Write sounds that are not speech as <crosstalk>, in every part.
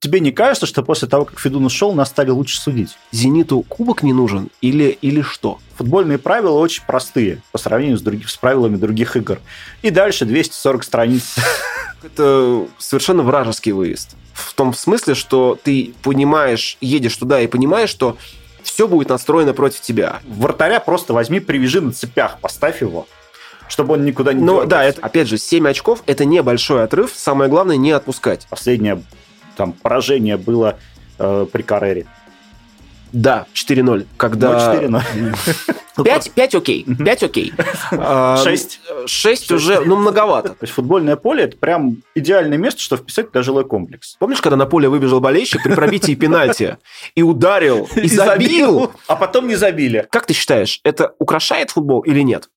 тебе не кажется, что после того, как Федун ушел, нас стали лучше судить? Зениту кубок не нужен или, или что? Футбольные правила очень простые по сравнению с, других, с правилами других игр. И дальше 240 страниц. <laughs> Это совершенно вражеский выезд. В том смысле, что ты понимаешь, едешь туда и понимаешь, что все будет настроено против тебя. Вратаря просто возьми, привяжи на цепях, поставь его чтобы он никуда не Но да, это, опять же, 7 очков – это небольшой отрыв. Самое главное – не отпускать. Последнее там поражение было э, при Каррере. Да, 4-0. Когда... Ну, 4-0. 5, 5 окей, 5 окей. <laughs> 6. 6 уже, ну, многовато. То есть футбольное поле – это прям идеальное место, чтобы вписать туда жилой комплекс. Помнишь, когда на поле выбежал болельщик при пробитии пенальти и ударил, <laughs> и забил? А потом не забили. Как ты считаешь, это украшает футбол или нет?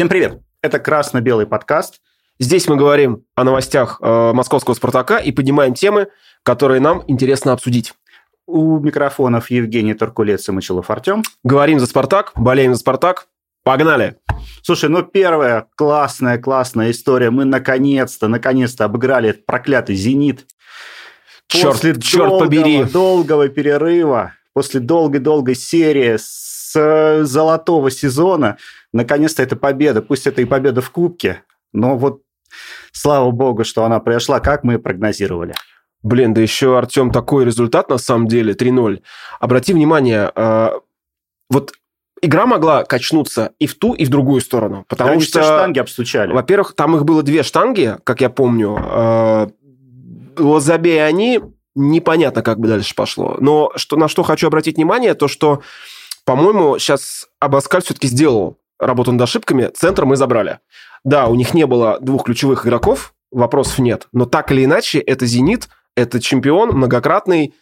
Всем привет! Это красно-белый подкаст. Здесь мы говорим о новостях э, московского «Спартака» и поднимаем темы, которые нам интересно обсудить. У микрофонов Евгений Туркулец и Мочелов Артем. Говорим за «Спартак», болеем за «Спартак». Погнали! Слушай, ну первая классная, классная история. Мы наконец-то, наконец-то обыграли этот проклятый «Зенит». Черт, после черт долгого, побери! долгого перерыва, после долгой-долгой серии с э, золотого сезона – наконец-то это победа. Пусть это и победа в Кубке, но вот слава богу, что она произошла, как мы и прогнозировали. Блин, да еще, Артем, такой результат на самом деле, 3-0. Обрати внимание, э, вот игра могла качнуться и в ту, и в другую сторону. Потому да, что... штанги обстучали. Во-первых, там их было две штанги, как я помню. Э, вот забей они, непонятно, как бы дальше пошло. Но что, на что хочу обратить внимание, то что, по-моему, сейчас Абаскаль все-таки сделал работу над ошибками, центр мы забрали. Да, у них не было двух ключевых игроков, вопросов нет, но так или иначе, это «Зенит», это чемпион многократный,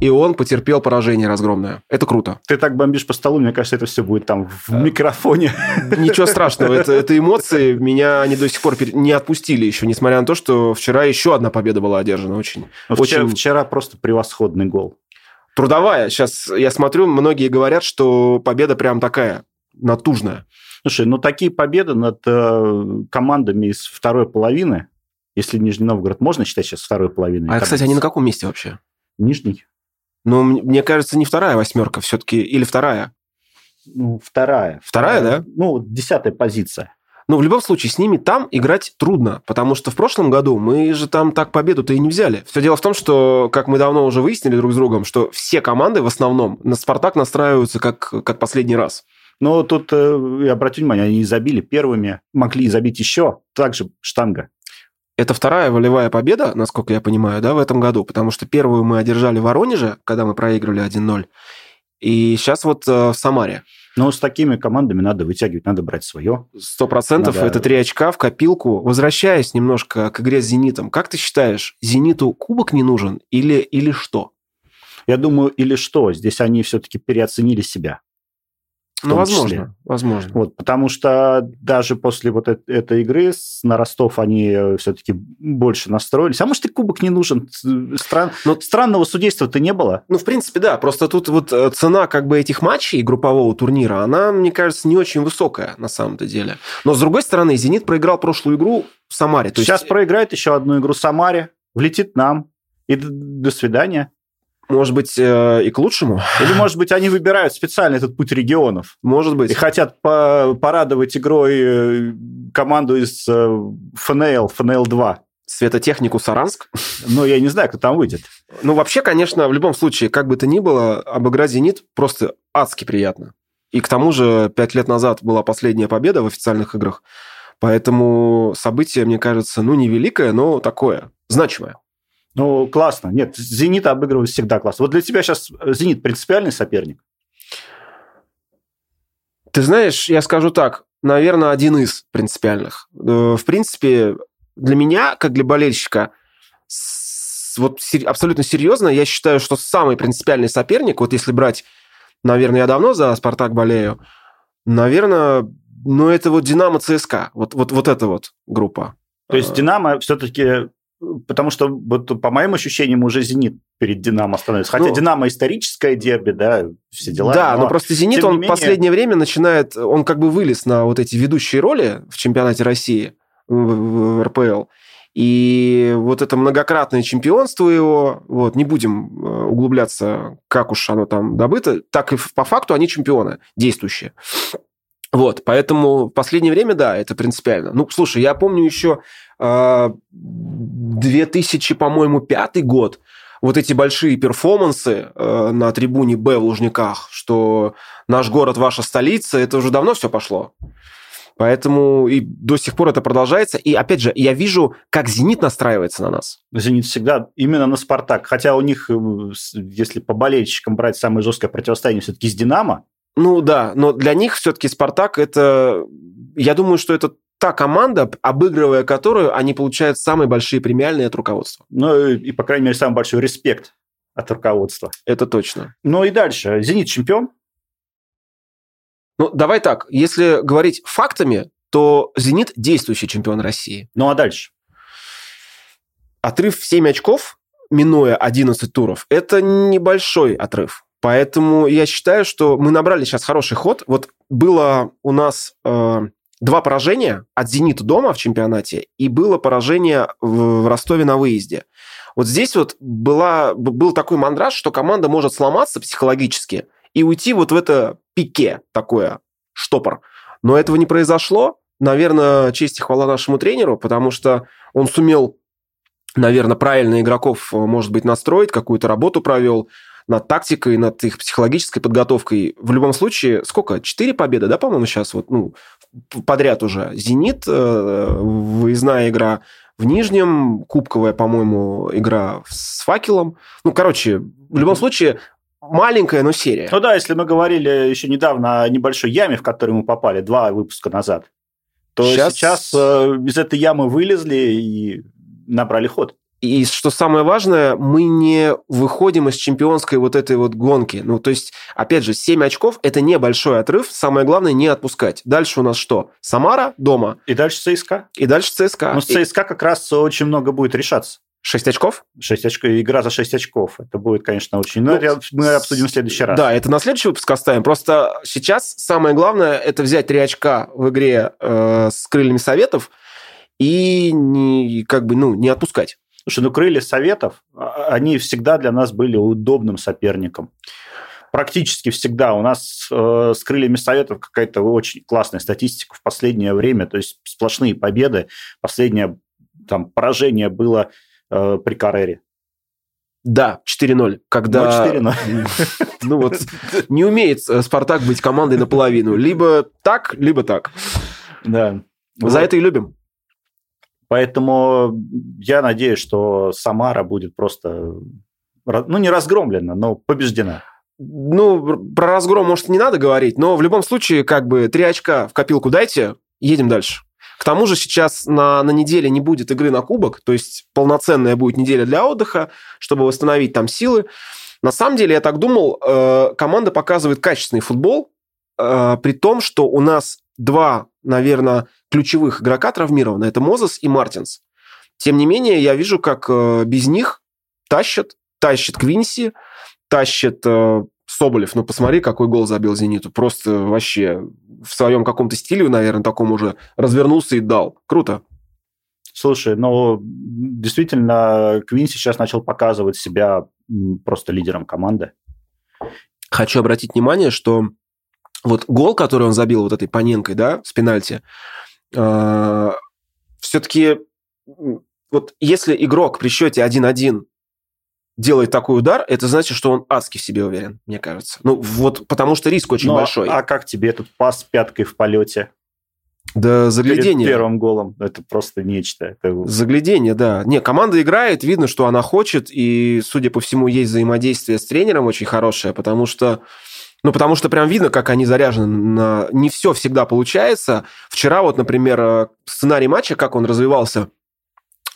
и он потерпел поражение разгромное. Это круто. Ты так бомбишь по столу, мне кажется, это все будет там в микрофоне. Ничего <laughs> страшного, это, это эмоции. Меня они до сих пор не отпустили еще, несмотря на то, что вчера еще одна победа была одержана. Очень, Но ну, очень... Вчера, вчера просто превосходный гол. Трудовая. Сейчас я смотрю, многие говорят, что победа прям такая натужная. Слушай, ну такие победы над э, командами из второй половины, если Нижний Новгород можно считать сейчас второй половиной. А, кстати, они на каком месте вообще? Нижний. Ну, мне кажется, не вторая восьмерка все-таки, или вторая? Ну, вторая. Вторая, да? Ну, десятая позиция. Но в любом случае с ними там играть трудно, потому что в прошлом году мы же там так победу-то и не взяли. Все дело в том, что, как мы давно уже выяснили друг с другом, что все команды в основном на «Спартак» настраиваются как, как последний раз. Но тут, э, обратите внимание, они забили первыми, могли забить еще, также штанга. Это вторая волевая победа, насколько я понимаю, да, в этом году, потому что первую мы одержали в Воронеже, когда мы проигрывали 1-0, и сейчас вот э, в Самаре. Но с такими командами надо вытягивать, надо брать свое. Сто процентов. Это три очка в копилку. Возвращаясь немножко к игре с «Зенитом», как ты считаешь, «Зениту» кубок не нужен или, или что? Я думаю, или что. Здесь они все-таки переоценили себя. Ну, возможно, числе. возможно. Вот, потому что даже после вот этой, этой игры на Ростов они э, все-таки больше настроились. А может, и кубок не нужен? Стран... Но... Ну, странного судейства-то не было. Ну, в принципе, да. Просто тут вот э, цена как бы этих матчей группового турнира, она, мне кажется, не очень высокая на самом-то деле. Но, с другой стороны, «Зенит» проиграл прошлую игру в Самаре. То Сейчас есть... проиграет еще одну игру в Самаре, влетит нам, и до свидания. Может быть, э, и к лучшему. Или, может быть, они выбирают специально этот путь регионов. Может быть. И хотят по порадовать игрой э, команду из э, ФНЛ, ФНЛ-2. Светотехнику Саранск? Ну, я не знаю, кто там выйдет. Ну, вообще, конечно, в любом случае, как бы то ни было, обыграть «Зенит» просто адски приятно. И к тому же, пять лет назад была последняя победа в официальных играх. Поэтому событие, мне кажется, ну, не великое, но такое, значимое. Ну, классно. Нет, «Зенит» обыгрывают всегда классно. Вот для тебя сейчас «Зенит» принципиальный соперник? Ты знаешь, я скажу так, наверное, один из принципиальных. Э, в принципе, для меня, как для болельщика, вот абсолютно серьезно, я считаю, что самый принципиальный соперник, вот если брать, наверное, я давно за «Спартак» болею, наверное, ну, это вот «Динамо» ЦСКА, вот, вот, вот эта вот группа. То есть «Динамо» все-таки Потому что, вот, по моим ощущениям, уже «Зенит» перед Динамо становится. Хотя ну, Динамо историческое дерби, да, все дела. Да, но, но просто Зенит, он в менее... последнее время начинает, он как бы вылез на вот эти ведущие роли в чемпионате России, в, в, РПЛ. И вот это многократное чемпионство его, вот, не будем э, углубляться, как уж оно там добыто, так и по факту они чемпионы действующие. Вот, поэтому в последнее время, да, это принципиально. Ну, слушай, я помню еще 2000, по-моему, пятый год, вот эти большие перформансы э, на трибуне Б в Лужниках, что наш город ваша столица, это уже давно все пошло. Поэтому и до сих пор это продолжается. И опять же, я вижу, как «Зенит» настраивается на нас. «Зенит» всегда именно на «Спартак». Хотя у них, э, если по болельщикам брать самое жесткое противостояние, все-таки с «Динамо». Ну да, но для них все-таки «Спартак» это... Я думаю, что это та команда, обыгрывая которую, они получают самые большие премиальные от руководства. Ну и, по крайней мере, самый большой респект от руководства. Это точно. Ну и дальше. «Зенит» чемпион? Ну, давай так, если говорить фактами, то «Зенит» действующий чемпион России. Ну, а дальше? Отрыв в 7 очков, минуя 11 туров, это небольшой отрыв. Поэтому я считаю, что мы набрали сейчас хороший ход. Вот было у нас э, два поражения от «Зенита» дома в чемпионате и было поражение в, Ростове на выезде. Вот здесь вот была, был такой мандраж, что команда может сломаться психологически – и уйти вот в это пике такое, штопор. Но этого не произошло. Наверное, честь и хвала нашему тренеру, потому что он сумел, наверное, правильно игроков, э, может быть, настроить, какую-то работу провел над тактикой, над их психологической подготовкой. В любом случае, сколько? Четыре победы, да, по-моему, сейчас вот, ну, подряд уже. «Зенит», э, выездная игра в Нижнем, кубковая, по-моему, игра с «Факелом». Ну, короче, в любом случае, маленькая, но серия. Ну да, если мы говорили еще недавно о небольшой яме, в которую мы попали два выпуска назад, то сейчас, сейчас э, из этой ямы вылезли и набрали ход. И что самое важное, мы не выходим из чемпионской вот этой вот гонки. Ну, то есть, опять же, 7 очков – это небольшой отрыв. Самое главное – не отпускать. Дальше у нас что? Самара дома. И дальше ЦСКА. И дальше ЦСКА. Ну, с ЦСКА как раз очень много будет решаться. 6 очков? 6 очков, игра за 6 очков. Это будет, конечно, очень... Ну, ну мы обсудим в следующий раз. Да, это на следующий выпуск оставим. Просто сейчас самое главное – это взять 3 очка в игре э, с крыльями советов и не, как бы, ну, не отпускать. Слушай, ну крылья советов, а, они всегда для нас были удобным соперником. Практически всегда. У нас э, с крыльями советов какая-то очень классная статистика в последнее время. То есть сплошные победы. Последнее там, поражение было э, при Карере. Да, 4-0. Когда... Ну, 4-0. <laughs> Ну вот, не умеет э, Спартак быть командой наполовину. Либо так, либо так. Да. За вот. это и любим. Поэтому я надеюсь, что Самара будет просто, ну, не разгромлена, но побеждена. Ну, про разгром, может, не надо говорить, но в любом случае, как бы, три очка в копилку дайте, едем дальше. К тому же сейчас на, на неделе не будет игры на кубок, то есть полноценная будет неделя для отдыха, чтобы восстановить там силы. На самом деле, я так думал, э, команда показывает качественный футбол, э, при том, что у нас два, наверное, ключевых игрока травмированы. Это Мозес и Мартинс. Тем не менее, я вижу, как э, без них тащат, тащит Квинси, тащит э, Соболев, ну посмотри, какой гол забил «Зениту». Просто вообще в своем каком-то стиле, наверное, таком уже развернулся и дал. Круто. Слушай, ну, действительно, Квин сейчас начал показывать себя просто лидером команды. Хочу обратить внимание, что вот гол, который он забил вот этой Паненкой, да, с пенальти, э, все-таки вот если игрок при счете 1-1 делает такой удар, это значит, что он адски в себе уверен, мне кажется. Ну, вот потому что риск очень ну, большой. А как тебе этот пас пяткой в полете? Да, заглядение. Перед первым голом. Это просто нечто. Это... Заглядение, да. Не, команда играет, видно, что она хочет, и, судя по всему, есть взаимодействие с тренером очень хорошее, потому что ну, потому что прям видно, как они заряжены на... Не все всегда получается. Вчера вот, например, э, сценарий матча, как он развивался,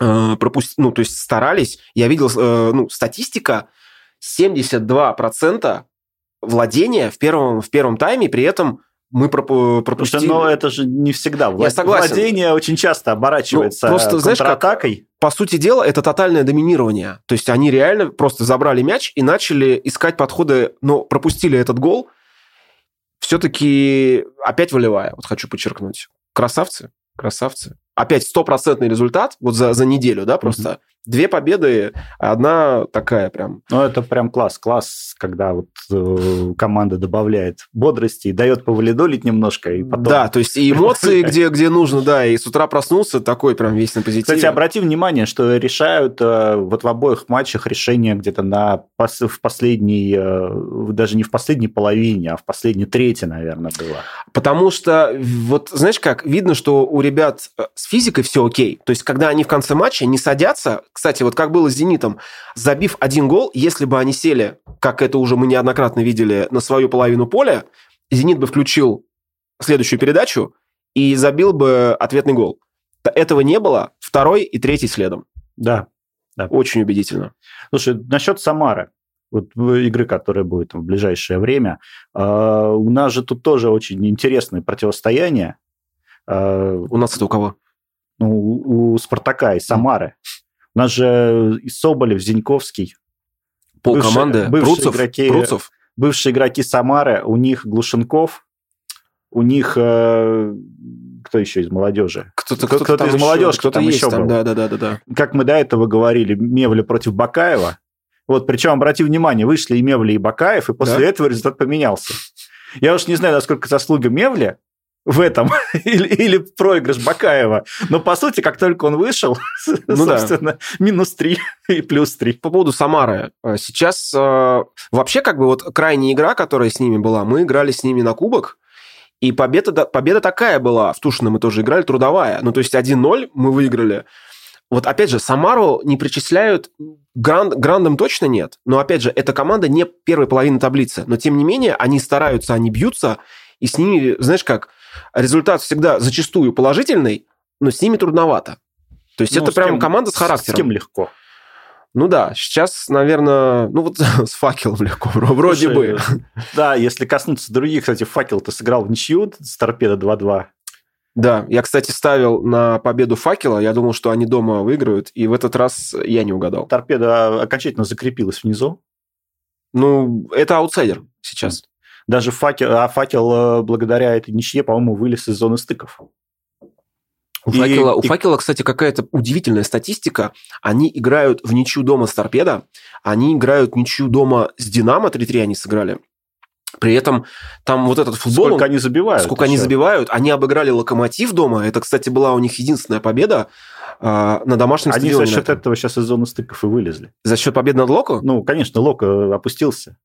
э, пропусти... ну, то есть старались. Я видел, э, ну, статистика, 72% владения в первом, в первом тайме, при этом мы пропустили... но это же не всегда. Влад... Я согласен. Владение очень часто оборачивается ну, просто, знаешь, контратакой. Как, по сути дела, это тотальное доминирование. То есть они реально просто забрали мяч и начали искать подходы, но пропустили этот гол. Все-таки опять волевая, вот хочу подчеркнуть. Красавцы, красавцы. Опять стопроцентный результат вот за, за неделю, да, просто. Mm-hmm. Две победы, одна такая прям. Ну, это прям класс. Класс, когда вот э, команда добавляет бодрости и дает повалидолить немножко. И потом... Да, то есть и <laughs> эмоции, где, где нужно, да, и с утра проснулся такой прям весь на позитиве. Кстати, обрати внимание, что решают э, вот в обоих матчах решения где-то на в последней, э, даже не в последней половине, а в последней трети, наверное, было. Потому что, вот знаешь как, видно, что у ребят э, с физикой все окей. То есть, когда они в конце матча не садятся, кстати, вот как было с «Зенитом», забив один гол, если бы они сели, как это уже мы неоднократно видели, на свою половину поля, «Зенит» бы включил следующую передачу и забил бы ответный гол. Этого не было, второй и третий следом. Да. да. Очень убедительно. Слушай, насчет Самары вот игры, которая будет в ближайшее время. Э, у нас же тут тоже очень интересное противостояние. Э, у нас это у кого? Ну, у Спартака и Самары. У нас же и Соболев, Зиньковский. Пол команды. Бывшие Пруцев, игроки, Пруцев. Бывшие игроки Самары. У них Глушенков. У них э, кто еще из молодежи? Кто-то, кто-то, кто-то из молодежи, кто-то там есть еще там, был. Да, да, да, да, да. Как мы до этого говорили, Мевли против Бакаева. Вот, причем, обрати внимание, вышли и Мевли, и Бакаев, и после да? этого результат поменялся. Я уж не знаю, насколько заслуга Мевли, в этом <laughs> или, или проигрыш Бакаева. Но по сути, как только он вышел, <laughs> ну, собственно, да. минус 3 и плюс 3. По поводу Самары. Э, сейчас э, вообще как бы вот крайняя игра, которая с ними была, мы играли с ними на кубок, и победа, победа такая была. В Тушино мы тоже играли, трудовая. Ну, то есть 1-0 мы выиграли. Вот опять же, Самару не причисляют, гранд, грандом точно нет, но опять же, эта команда не первой половины таблицы, но тем не менее они стараются, они бьются, и с ними, знаешь как, результат всегда зачастую положительный, но с ними трудновато. То есть ну, это прям кем, команда с характером. С кем легко? Ну да, сейчас, наверное, ну вот <laughs> с факелом легко, вроде Слушай, бы. <laughs> Да, если коснуться других, кстати, факел-то сыграл в ничью с торпедо 2-2. Да, я, кстати, ставил на победу факела, я думал, что они дома выиграют, и в этот раз я не угадал. Торпеда окончательно закрепилась внизу. Ну, это аутсайдер сейчас. Даже факел, а факел э, благодаря этой ничье, по-моему, вылез из зоны стыков. У, и, факела, и... у факела, кстати, какая-то удивительная статистика. Они играют в ничью дома с торпедо, они играют ничью дома с Динамо, 3-3 они сыграли. При этом там вот этот футбол... Сколько они забивают. Сколько они забивают. Они обыграли Локомотив дома. Это, кстати, была у них единственная победа э, на домашнем они стадионе. Они за счет этого сейчас из зоны стыков и вылезли. За счет победы над Локо? Ну, конечно, Локо опустился.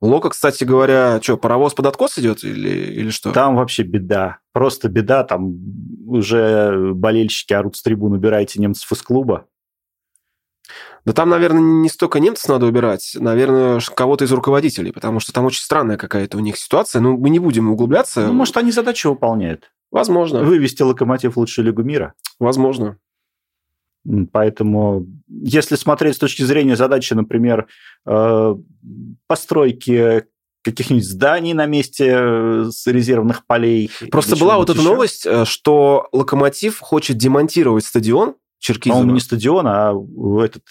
Лока, кстати говоря, что, паровоз под откос идет или, или что? Там вообще беда. Просто беда. Там уже болельщики орут с трибун, убирайте немцев из клуба. Да там, наверное, не столько немцев надо убирать, наверное, кого-то из руководителей, потому что там очень странная какая-то у них ситуация. Ну, мы не будем углубляться. Ну, может, они задачу выполняют. Возможно. Вывести локомотив в лучшую лигу мира. Возможно. Поэтому, если смотреть с точки зрения задачи, например, э, постройки каких-нибудь зданий на месте э, с резервных полей. Просто была вот эта еще. новость, э, что Локомотив хочет демонтировать стадион Черкизово. По-моему, не стадион, а этот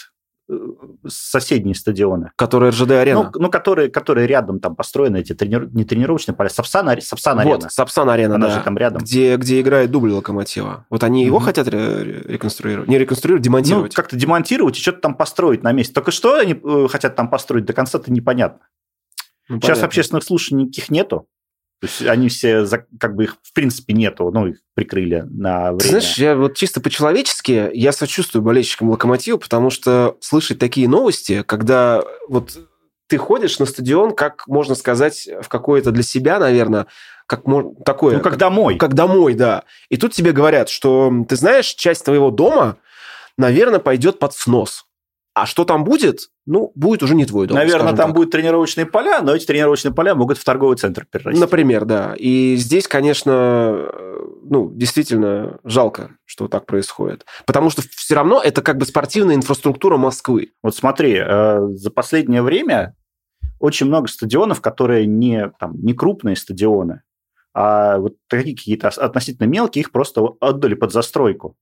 соседние стадионы. Которые РЖД-арена. Ну, ну которые, которые рядом там построены, эти тренир... не тренировочные поля, Сапсан, Сапсан арена. Вот, Сапсан арена, Она да. же там рядом. Где, где играет дубль Локомотива. Вот они mm-hmm. его хотят реконструировать. Не реконструировать, демонтировать. Ну, как-то демонтировать и что-то там построить на месте. Только что они э, хотят там построить, до конца-то непонятно. Ну, Сейчас понятно. общественных слушаний никаких нету. То есть они все, как бы их в принципе нету, ну, их прикрыли на время. Знаешь, я вот чисто по-человечески, я сочувствую болельщикам Локомотива, потому что слышать такие новости, когда вот ты ходишь на стадион, как можно сказать, в какое-то для себя, наверное, как такое... Ну, как домой. Как домой, да. И тут тебе говорят, что, ты знаешь, часть твоего дома, наверное, пойдет под снос. А что там будет? Ну, будет уже не твой дом. Наверное, там так. будут тренировочные поля, но эти тренировочные поля могут в торговый центр перерасти. Например, да. И здесь, конечно, ну, действительно жалко, что так происходит. Потому что все равно это как бы спортивная инфраструктура Москвы. Вот смотри, э, за последнее время очень много стадионов, которые не, там, не крупные стадионы, а вот такие какие-то относительно мелкие, их просто отдали под застройку.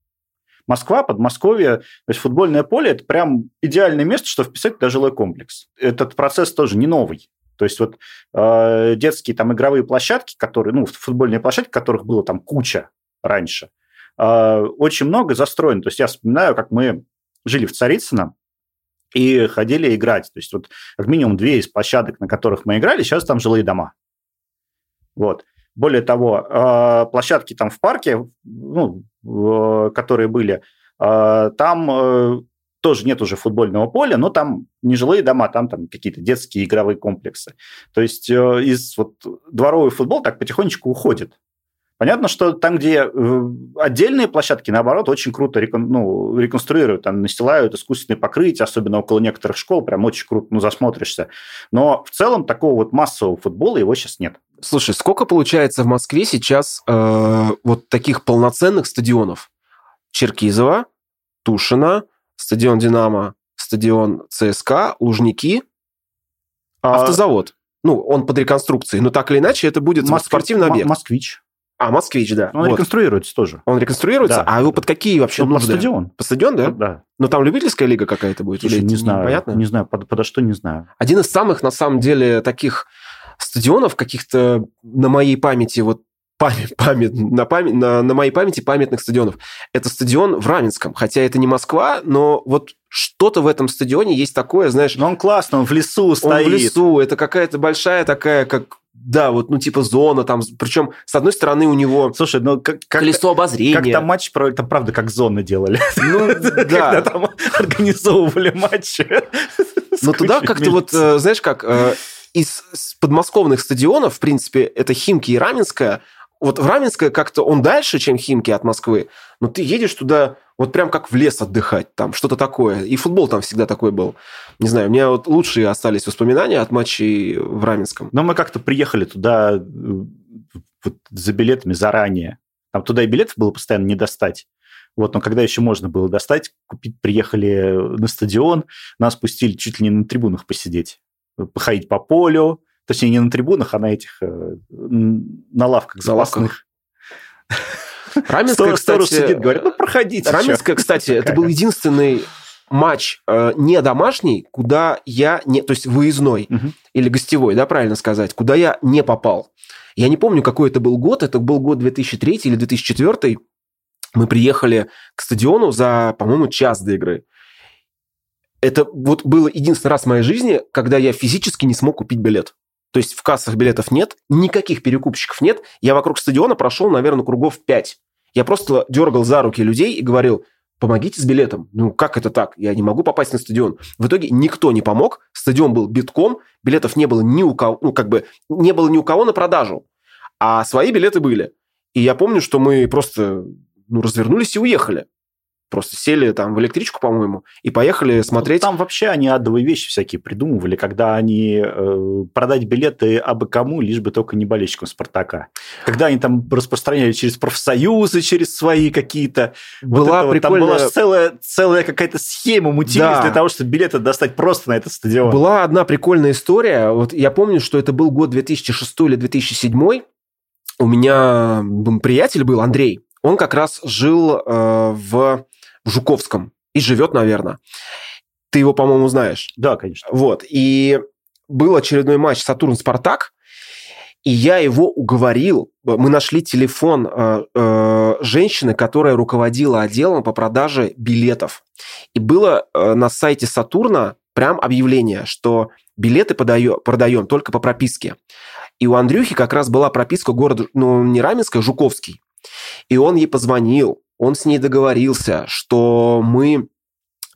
Москва, Подмосковье, то есть футбольное поле – это прям идеальное место, чтобы вписать туда жилой комплекс. Этот процесс тоже не новый. То есть вот э, детские там игровые площадки, которые, ну, футбольные площадки, которых было там куча раньше, э, очень много застроено. То есть я вспоминаю, как мы жили в Царицыно, и ходили играть. То есть вот как минимум две из площадок, на которых мы играли, сейчас там жилые дома. Вот. Более того, э, площадки там в парке, ну, которые были, э, там э, тоже нет уже футбольного поля, но там не жилые дома, там, там какие-то детские игровые комплексы. То есть из вот дворовый футбол так потихонечку уходит. Понятно, что там, где отдельные площадки, наоборот, очень круто рекон, ну, реконструируют, там настилают искусственные покрытия, особенно около некоторых школ, прям очень круто, ну, засмотришься. Но в целом такого вот массового футбола его сейчас нет. Слушай, сколько получается в Москве сейчас э, вот таких полноценных стадионов? Черкизово, Тушино, стадион «Динамо», стадион ЦСКА, Лужники, а... автозавод. Ну, он под реконструкцией, но так или иначе это будет Москв... спортивный объект. Москвич. А, Москвич, да. Он вот. реконструируется тоже. Он реконструируется? Да. А его под какие вообще ну, нужды? Под стадион. По стадион, да? Да. Но там любительская лига какая-то будет? Слушай, или не знаю. Понятно? Не знаю, под, подо что не знаю. Один из самых, на самом деле, таких стадионов каких-то на моей памяти, вот память, <laughs> память, на, память, на, на моей памяти памятных стадионов. Это стадион в Раменском. Хотя это не Москва, но вот что-то в этом стадионе есть такое, знаешь... Но он классный, он в лесу стоит. Он в лесу, это какая-то большая такая, как да, вот, ну, типа зона там, причем, с одной стороны, у него Слушай, ну, как, как колесо обозрения. Как там матч, это правда, как зоны делали. <laughs> Ну, да. Когда там организовывали матчи. Но туда как-то вот, э, знаешь как, э, из подмосковных стадионов, в принципе, это Химки и Раменская. Вот в Раменское как-то он дальше, чем Химки от Москвы, но ты едешь туда вот прям как в лес отдыхать, там что-то такое. И футбол там всегда такой был. Не знаю, у меня вот лучшие остались воспоминания от матчей в Раменском. Но мы как-то приехали туда э, вот, за билетами заранее. Там туда и билетов было постоянно не достать. Вот, но когда еще можно было достать, купить, приехали на стадион, нас пустили чуть ли не на трибунах посидеть походить по полю, точнее, не на трибунах, а на этих, э, на лавках запасных. Раменская, кстати... сидит, говорит, ну, проходите. Раменская, кстати, это был единственный матч э, не домашний, куда я не, то есть выездной угу. или гостевой, да, правильно сказать, куда я не попал. Я не помню, какой это был год, это был год 2003 или 2004. Мы приехали к стадиону за, по-моему, час до игры это вот было единственный раз в моей жизни, когда я физически не смог купить билет. То есть в кассах билетов нет, никаких перекупщиков нет. Я вокруг стадиона прошел, наверное, кругов 5. Я просто дергал за руки людей и говорил, помогите с билетом. Ну, как это так? Я не могу попасть на стадион. В итоге никто не помог. Стадион был битком, билетов не было ни у кого, ну, как бы, не было ни у кого на продажу. А свои билеты были. И я помню, что мы просто ну, развернулись и уехали. Просто сели там в электричку, по-моему, и поехали ну, смотреть. Там вообще они адовые вещи всякие придумывали, когда они э, продать билеты абы кому, лишь бы только не болельщикам Спартака. Когда они там распространяли через профсоюзы, через свои какие-то... Была вот прикольная... Там была целая, целая какая-то схема мутились да. для того, чтобы билеты достать просто на этот стадион. Была одна прикольная история. Вот я помню, что это был год 2006 или 2007. У меня приятель был, Андрей. Он как раз жил э, в в Жуковском и живет, наверное. Ты его, по-моему, знаешь. Да, конечно. Вот. И был очередной матч Сатурн-Спартак, и я его уговорил. Мы нашли телефон э, э, женщины, которая руководила отделом по продаже билетов. И было э, на сайте Сатурна прям объявление, что билеты подаё, продаем только по прописке. И у Андрюхи как раз была прописка города, ну, не Раменская, Жуковский. И он ей позвонил, он с ней договорился, что мы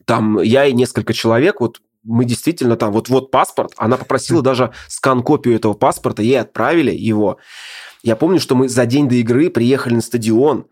там, я и несколько человек, вот мы действительно там, вот вот паспорт, она попросила даже скан-копию этого паспорта, ей отправили его. Я помню, что мы за день до игры приехали на стадион,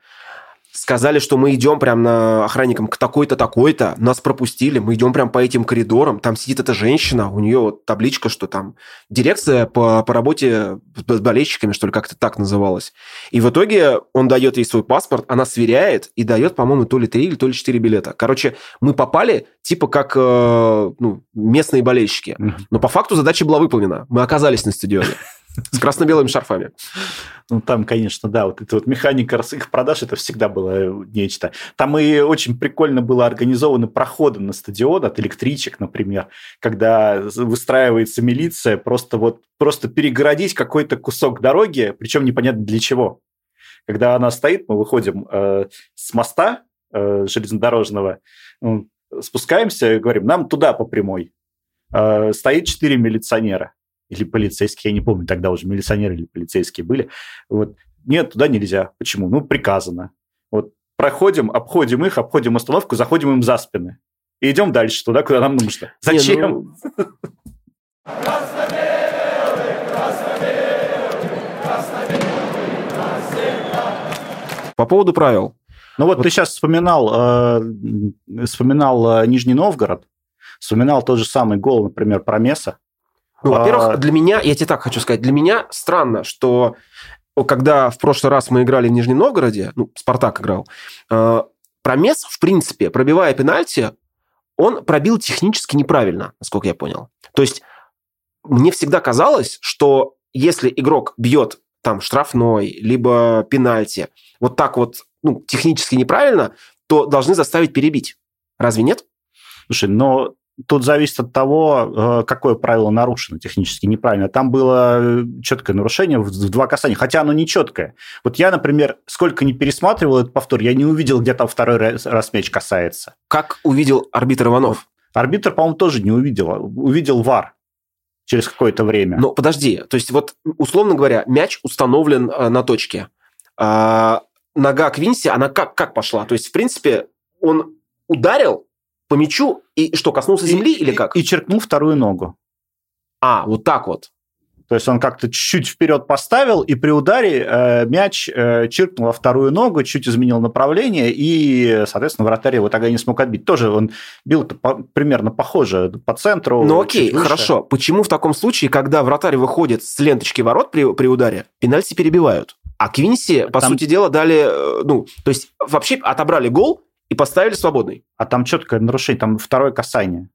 сказали, что мы идем прям на охранникам к такой-то, такой-то, нас пропустили, мы идем прям по этим коридорам, там сидит эта женщина, у нее вот табличка, что там дирекция по, по работе с болельщиками, что ли, как-то так называлось. И в итоге он дает ей свой паспорт, она сверяет и дает, по-моему, то ли три или то ли четыре билета. Короче, мы попали типа как э, ну, местные болельщики. Но по факту задача была выполнена. Мы оказались на стадионе. С красно-белыми шарфами. Ну, там, конечно, да, вот эта вот механика их продаж, это всегда было нечто. Там и очень прикольно было организованы проходы на стадион от электричек, например, когда выстраивается милиция, просто вот просто перегородить какой-то кусок дороги, причем непонятно для чего. Когда она стоит, мы выходим э, с моста э, железнодорожного, э, спускаемся и говорим, нам туда по прямой. Э, стоит четыре милиционера или полицейские, я не помню, тогда уже милиционеры или полицейские были. Вот. Нет, туда нельзя. Почему? Ну, приказано. Вот проходим, обходим их, обходим остановку, заходим им за спины. И идем дальше, туда, куда нам нужно. Зачем? По поводу правил. Ну вот, вот. ты сейчас вспоминал, э, вспоминал э, Нижний Новгород, вспоминал тот же самый гол, например, про Меса. Ну, во-первых, а. для меня, я тебе так хочу сказать, для меня странно, что когда в прошлый раз мы играли в Нижнем Новгороде, ну, Спартак играл, э, Промес, в принципе, пробивая пенальти, он пробил технически неправильно, насколько я понял. То есть мне всегда казалось, что если игрок бьет там штрафной, либо пенальти, вот так вот ну, технически неправильно, то должны заставить перебить. Разве нет? Слушай, но Тут зависит от того, э, какое правило нарушено технически неправильно. Там было э, четкое нарушение в два касания, хотя оно не четкое. Вот я, например, сколько не пересматривал этот повтор, я не увидел, где там второй раз мяч касается. Как увидел арбитр Иванов? Арбитр, по-моему, тоже не увидел. Увидел ВАР через какое-то время. Но подожди, то есть вот, условно говоря, мяч установлен э, на точке. А, нога Квинси, она как, как пошла? То есть, в принципе, он ударил, по мячу и что, коснулся земли и, или как? И, и черкнул вторую ногу. А, вот так вот. То есть он как-то чуть вперед поставил, и при ударе э, мяч э, чиркнул во вторую ногу, чуть изменил направление, и, соответственно, вратарь его тогда не смог отбить. Тоже он бил по, примерно похоже по центру. Ну окей, хорошо. Почему в таком случае, когда вратарь выходит с ленточки ворот при, при ударе, пенальти перебивают? А Квинси, по Там... сути дела, дали, э, ну, то есть вообще отобрали гол, и поставили свободный. А там четкое нарушение, там второе касание.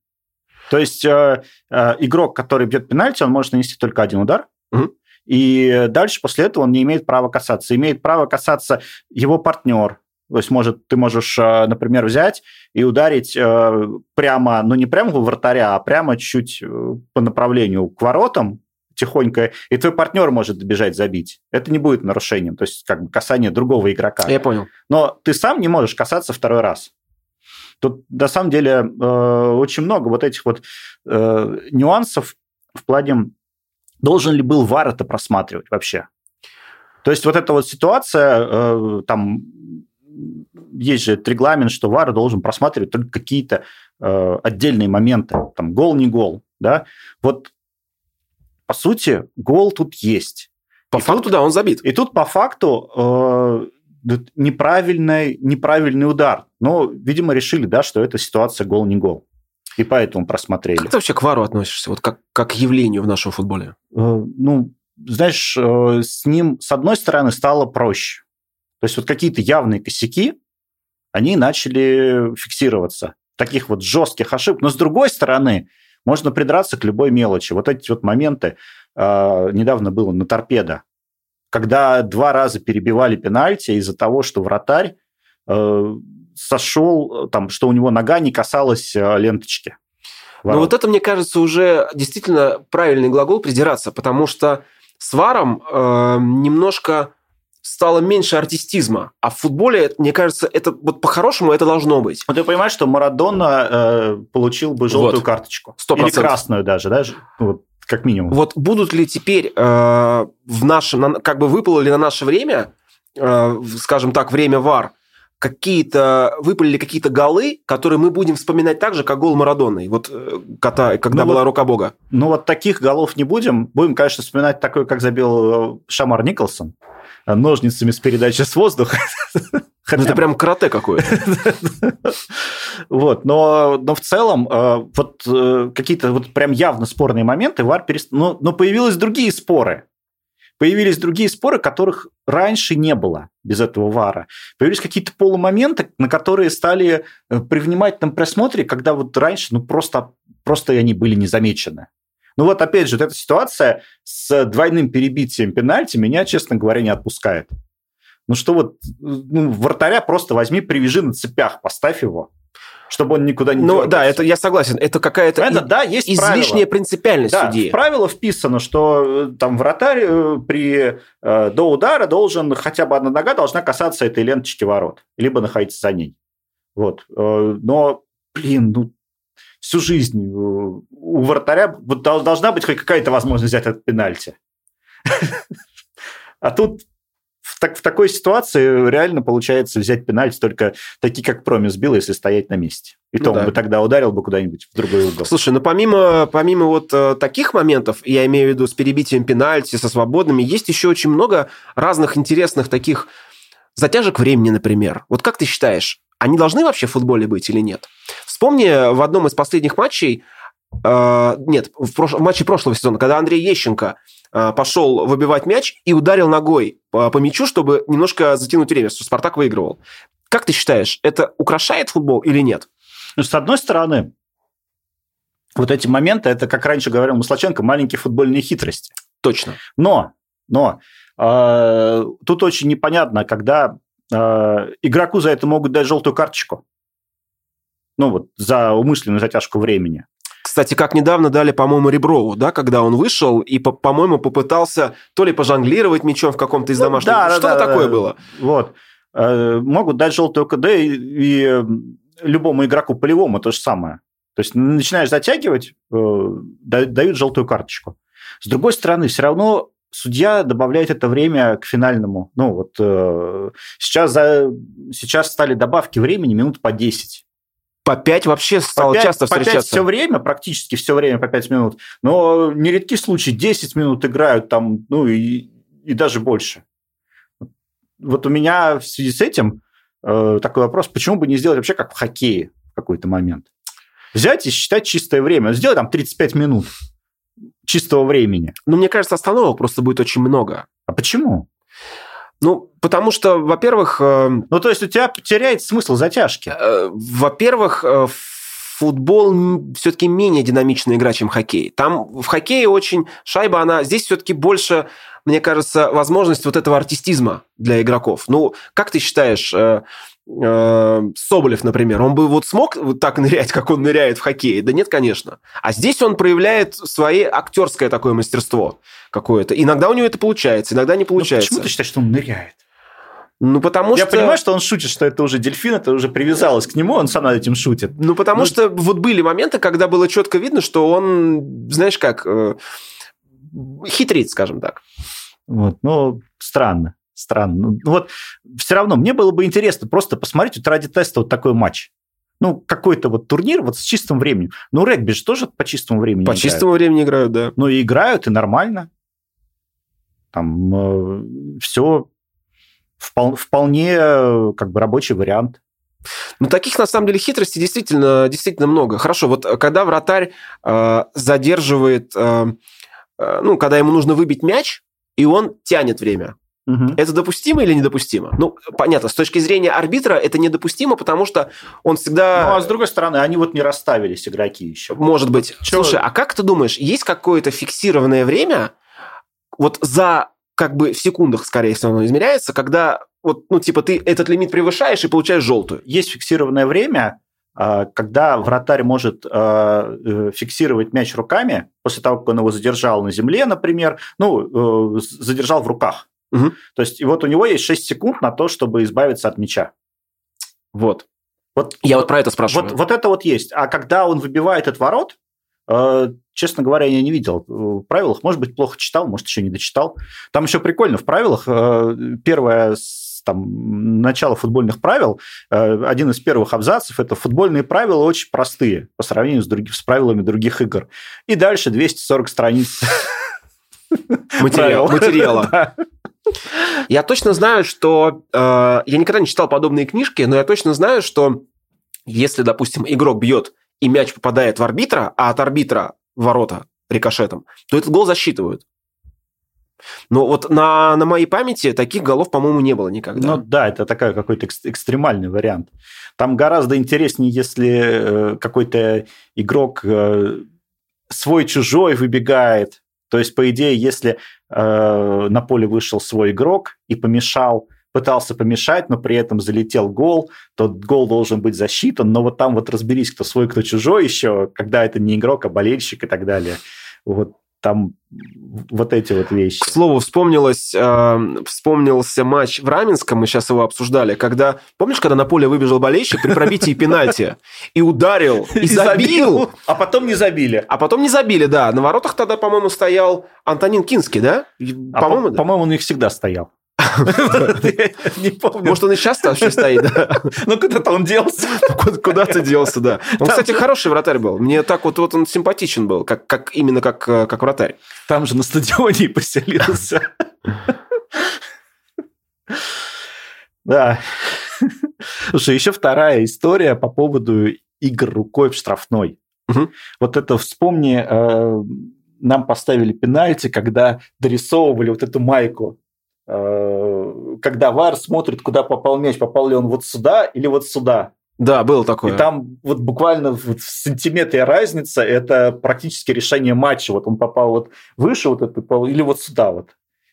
То есть э, э, игрок, который бьет пенальти, он может нанести только один удар, угу. и дальше после этого он не имеет права касаться. Имеет право касаться его партнер. То есть может, ты можешь, э, например, взять и ударить э, прямо, ну не прямо в вратаря, а прямо чуть э, по направлению к воротам, тихонько, и твой партнер может добежать забить. Это не будет нарушением, то есть как бы касание другого игрока. Я понял. Но ты сам не можешь касаться второй раз. Тут на самом деле э, очень много вот этих вот э, нюансов в плане, должен ли был ВАР это просматривать вообще. То есть вот эта вот ситуация, э, там есть же регламент, что ВАР должен просматривать только какие-то э, отдельные моменты, там гол не гол, да. Вот по сути, гол тут есть. По и факту, тут, да, он забит. И тут по факту э, неправильный, неправильный удар. Но, видимо, решили, да, что эта ситуация гол не гол. И поэтому просмотрели. Как ты вообще к ВАРу относишься, вот как, как к явлению в нашем футболе? Э, ну, знаешь, э, с ним, с одной стороны, стало проще. То есть вот какие-то явные косяки, они начали фиксироваться. Таких вот жестких ошибок. Но с другой стороны, можно придраться к любой мелочи. Вот эти вот моменты э, недавно было на торпедо, когда два раза перебивали пенальти из-за того, что вратарь э, сошел, там, что у него нога не касалась э, ленточки. Ворот. Ну вот это, мне кажется, уже действительно правильный глагол придираться, потому что с варом э, немножко стало меньше артистизма. А в футболе, мне кажется, это вот по-хорошему это должно быть. Вот ты понимаешь, что Марадона э, получил бы желтую вот. карточку. 100%. Или красную даже, да? Вот, как минимум. Вот будут ли теперь э, в нашем, как бы выпало ли на наше время, э, скажем так, время ВАР, какие-то выпали какие-то голы, которые мы будем вспоминать так же, как гол Марадоны, вот э, когда, когда ну была вот, рука Бога. Ну вот таких голов не будем. Будем, конечно, вспоминать такой, как забил э, Шамар Николсон ножницами с передачи с воздуха. <laughs> Ну, это прям карате какое-то. <laughs> Вот, но, но в целом э, вот э, какие-то вот прям явно спорные моменты ВАР перест... но, но появились другие споры. Появились другие споры, которых раньше не было без этого ВАРа. Появились какие-то полумоменты, на которые стали э, при внимательном просмотре, когда вот раньше ну просто, просто они были не замечены. Ну вот опять же, вот эта ситуация с двойным перебитием пенальти меня, честно говоря, не отпускает. Ну что вот, ну, вратаря просто возьми, привяжи на цепях, поставь его чтобы он никуда не Ну да, это я согласен. Это какая-то это, да, есть излишняя правило. принципиальность да, судьи. В правило вписано, что э, там вратарь э, при, э, до удара должен, хотя бы одна нога должна касаться этой ленточки ворот, либо находиться за ней. Вот. Но, блин, ну, всю жизнь у вратаря вот должна быть хоть какая-то возможность взять этот пенальти. <laughs> А тут в, так, в такой ситуации реально получается взять пенальти только такие, как Промис бил, если стоять на месте. И ну, то да. он бы тогда ударил бы куда-нибудь в другой угол. Слушай, ну помимо, помимо вот э, таких моментов, я имею в виду с перебитием пенальти, со свободными, есть еще очень много разных интересных таких затяжек времени, например. Вот как ты считаешь, они должны вообще в футболе быть или нет? Вспомни в одном из последних матчей, э, нет, в, прош... в матче прошлого сезона, когда Андрей Ещенко Э, пошел выбивать мяч и ударил ногой по, по мячу, чтобы немножко затянуть время, что Спартак выигрывал. Как ты считаешь, это украшает футбол или нет? Ну, с одной стороны, вот эти моменты, это, как раньше говорил Маслаченко, маленькие футбольные хитрости. Точно. Но, но э, тут очень непонятно, когда игроку за это могут дать желтую карточку. Ну вот, за умышленную затяжку времени. Кстати, как недавно дали, по-моему, Реброву, да, когда он вышел и, по-моему, попытался то ли пожонглировать мячом в каком-то из ну домашних... Да, Что-то да, такое да. было. Вот. Э, могут дать желтую КД и, и любому игроку полевому то же самое. То есть начинаешь затягивать, э, дают желтую карточку. С другой стороны, все равно судья добавляет это время к финальному. Ну вот э, сейчас, за, сейчас стали добавки времени минут по 10 по 5 вообще стало по 5, часто встречаться. По 5 все время, практически все время по 5 минут. Но нередки случаи 10 минут играют там, ну и, и даже больше. Вот у меня в связи с этим э, такой вопрос, почему бы не сделать вообще как в хоккее в какой-то момент? Взять и считать чистое время. Сделать там 35 минут чистого времени. Ну, мне кажется, остановок просто будет очень много. А почему? Ну, потому что, во-первых... Э, ну, то есть у тебя теряет смысл затяжки. Э, во-первых, э, футбол все-таки менее динамичная игра, чем хоккей. Там в хоккее очень шайба, она... Здесь все-таки больше, мне кажется, возможность вот этого артистизма для игроков. Ну, как ты считаешь, Соболев, например, он бы вот смог вот так нырять, как он ныряет в хоккее? Да нет, конечно. А здесь он проявляет свое актерское такое мастерство какое-то. Иногда у него это получается, иногда не получается. Но почему ты считаешь, что он ныряет? Ну, потому Я что... Я понимаю, что он шутит, что это уже дельфин, это уже привязалось к нему, он сам над этим шутит. Ну, потому Но... что вот были моменты, когда было четко видно, что он, знаешь как, э, хитрит, скажем так. Вот, ну, странно, странно. Ну, вот все равно мне было бы интересно просто посмотреть вот ради теста вот такой матч ну, какой-то вот турнир вот с чистым временем. Ну, регби же тоже по чистому времени По играют. чистому времени играют, да. Ну, и играют, и нормально. Там э, все впол- вполне э, как бы рабочий вариант. Ну, таких, на самом деле, хитростей действительно, действительно много. Хорошо, вот э, когда вратарь э, задерживает, э, э, ну, когда ему нужно выбить мяч, и он тянет время. Угу. Это допустимо или недопустимо? Ну, понятно, с точки зрения арбитра это недопустимо, потому что он всегда... Ну, а с другой стороны, они вот не расставились, игроки еще. Может быть. Чего? Слушай, а как ты думаешь, есть какое-то фиксированное время, вот за как бы в секундах, скорее всего, оно измеряется, когда вот, ну, типа, ты этот лимит превышаешь и получаешь желтую. Есть фиксированное время, а, когда вратарь может а, э, фиксировать мяч руками после того, как он его задержал на земле, например, ну, э, задержал в руках. Угу. То есть, и вот у него есть 6 секунд на то, чтобы избавиться от мяча. Вот. Вот, Я вот, вот про это спрашиваю. Вот, вот это вот есть. А когда он выбивает этот ворот, э, честно говоря, я не видел в правилах. Может быть, плохо читал, может, еще не дочитал. Там еще прикольно в правилах. Э, первое там, начало футбольных правил, э, один из первых абзацев – это футбольные правила очень простые по сравнению с, другими, с правилами других игр. И дальше 240 страниц Материал, <laughs> материала. <laughs> Я точно знаю, что... Э, я никогда не читал подобные книжки, но я точно знаю, что если, допустим, игрок бьет и мяч попадает в арбитра, а от арбитра ворота рикошетом, то этот гол засчитывают. Но вот на, на моей памяти таких голов, по-моему, не было никогда. Ну да, это такой какой-то экстремальный вариант. Там гораздо интереснее, если э, какой-то игрок э, свой-чужой выбегает. То есть, по идее, если э, на поле вышел свой игрок и помешал, пытался помешать, но при этом залетел гол, то гол должен быть засчитан. Но вот там вот разберись, кто свой, кто чужой еще, когда это не игрок, а болельщик и так далее. Вот там вот эти вот вещи. К слову, вспомнилось, э, вспомнился матч в Раменском, мы сейчас его обсуждали, когда, помнишь, когда на поле выбежал болельщик при пробитии пенальти и ударил, <laughs> и, забил, а потом не забили. А потом не забили, да. На воротах тогда, по-моему, стоял Антонин Кинский, да? А по-моему, по-моему, он их всегда стоял. <laughs> Не помню. Может, он и сейчас вообще стоит, да? Ну, куда-то он делся. Куда-то делся, да. Он, кстати, хороший вратарь был. Мне так вот, вот он симпатичен был, как, именно как, как вратарь. Там же на стадионе и поселился. Да. Слушай, еще вторая история по поводу игр рукой в штрафной. Угу. Вот это вспомни, э, нам поставили пенальти, когда дорисовывали вот эту майку Э, когда ВАР смотрит, куда попал мяч, попал ли он вот сюда или вот сюда. Да, было такое. И там вот буквально в сантиметре разница, это практически решение матча. Вот он попал вот выше вот это, или вот сюда вот.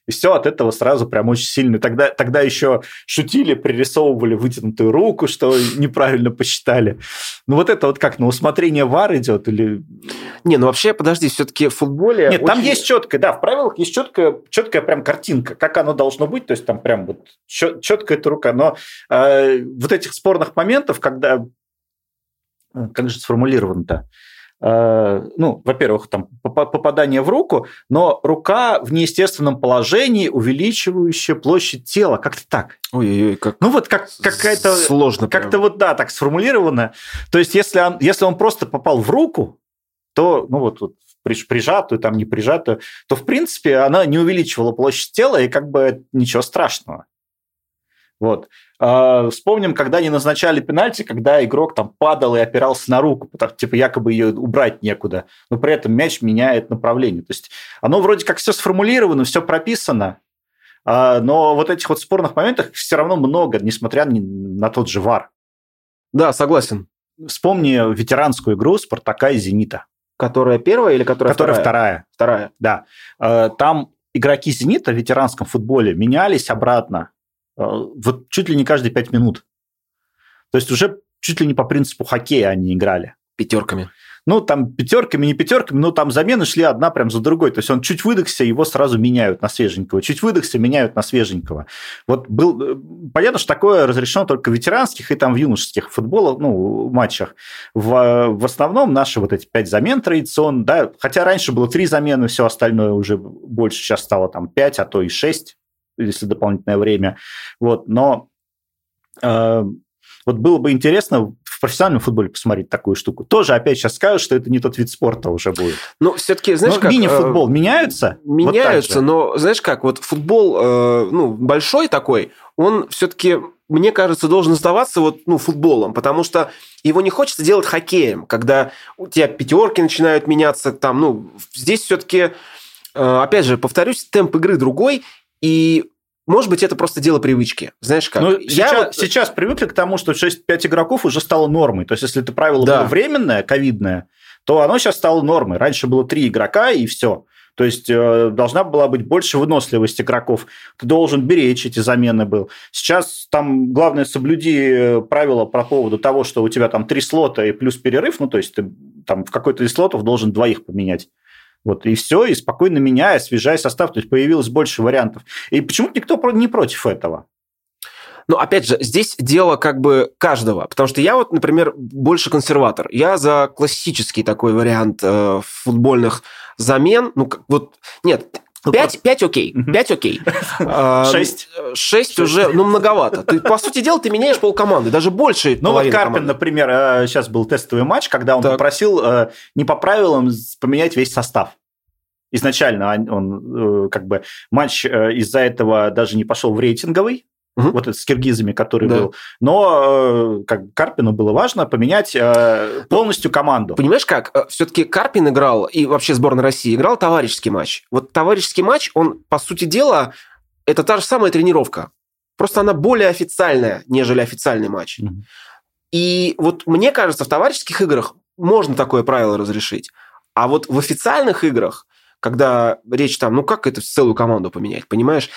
И все от этого сразу прям очень сильно. Тогда, тогда еще шутили, пририсовывали вытянутую руку, что неправильно посчитали. Ну вот это вот как, на усмотрение ВАР идет или... Не, ну вообще, подожди, все-таки в футболе... Нет, очень... там есть четкая, да, в правилах есть четкая, четкая прям картинка, как оно должно быть, то есть там прям вот четкая эта рука. Но э, вот этих спорных моментов, когда... Э, как же сформулировано-то? Э, ну, во-первых, там попадание в руку, но рука в неестественном положении, увеличивающая площадь тела, как-то так. Ой-ой-ой, как Ну вот как какая-то сложно, как-то вот да, так сформулировано. То есть если он если он просто попал в руку, то ну вот, вот прижатую, там не прижатую, то в принципе она не увеличивала площадь тела и как бы ничего страшного. Вот. А, вспомним, когда они назначали пенальти, когда игрок там падал и опирался на руку, потому, типа якобы ее убрать некуда, но при этом мяч меняет направление. То есть оно вроде как все сформулировано, все прописано, а, но вот этих вот спорных моментов все равно много, несмотря на тот же ВАР. Да, согласен. Вспомни ветеранскую игру «Спартака» и «Зенита». Которая первая или которая, которая вторая? Вторая. Вторая, да. А, там игроки «Зенита» в ветеранском футболе менялись обратно Э, вот чуть ли не каждые пять минут. То есть уже чуть ли не по принципу хоккея они играли. Пятерками. Ну, там пятерками, не пятерками, но там замены шли одна прям за другой. То есть он чуть выдохся, его сразу меняют на свеженького. Чуть выдохся, меняют на свеженького. Вот был... Э, понятно, что такое разрешено только в ветеранских и там в юношеских футболах, ну, матчах. В, в основном наши вот эти пять замен традиционно, да, хотя раньше было три замены, все остальное уже больше, сейчас стало там пять, а то и шесть если дополнительное время. Вот, но э, вот было бы интересно в профессиональном футболе посмотреть такую штуку. Тоже опять сейчас скажут, что это не тот вид спорта уже будет. Ну, все-таки, знаешь, но как... Мини-футбол э, меняются? Меняются, вот но, знаешь как, вот футбол, э, ну, большой такой, он все-таки, мне кажется, должен оставаться вот, ну, футболом, потому что его не хочется делать хоккеем, когда у тебя пятерки начинают меняться, там, ну, здесь все-таки, э, опять же, повторюсь, темп игры другой, и может быть, это просто дело привычки. Знаешь как? Ну, сейчас, я... сейчас привыкли к тому, что 6-5 игроков уже стало нормой. То есть, если это правило да. было временное, ковидное, то оно сейчас стало нормой. Раньше было 3 игрока, и все. То есть э, должна была быть больше выносливость игроков. Ты должен беречь эти замены был. Сейчас там главное соблюди э, правила по поводу того, что у тебя там три слота и плюс перерыв. Ну, то есть ты там в какой-то из слотов должен двоих поменять. Вот, и все, и спокойно меняя, освежая состав, то есть появилось больше вариантов. И почему-то никто не против этого. Но опять же, здесь дело как бы каждого. Потому что я вот, например, больше консерватор. Я за классический такой вариант э, футбольных замен. Ну, вот, нет, ну, пять, пять окей, пять окей. <laughs> А, шесть. Шесть уже, ну, многовато. Ты, по сути дела, ты меняешь полкоманды, даже больше Ну, вот Карпин, команды. например, сейчас э, был тестовый матч, когда он так. попросил э, не по правилам поменять весь состав. Изначально он, э, как бы, матч из-за этого даже не пошел в рейтинговый, угу. вот с киргизами, который да. был. Но э, как Карпину было важно поменять э, полностью команду. Понимаешь как? Э, Все-таки Карпин играл, и вообще сборная России играл товарищеский матч. Вот товарищеский матч, он, по сути дела, это та же самая тренировка. Просто она более официальная, нежели официальный матч. Угу. И вот мне кажется, в товарищеских играх можно такое правило разрешить. А вот в официальных играх, когда речь там, ну как это целую команду поменять, понимаешь?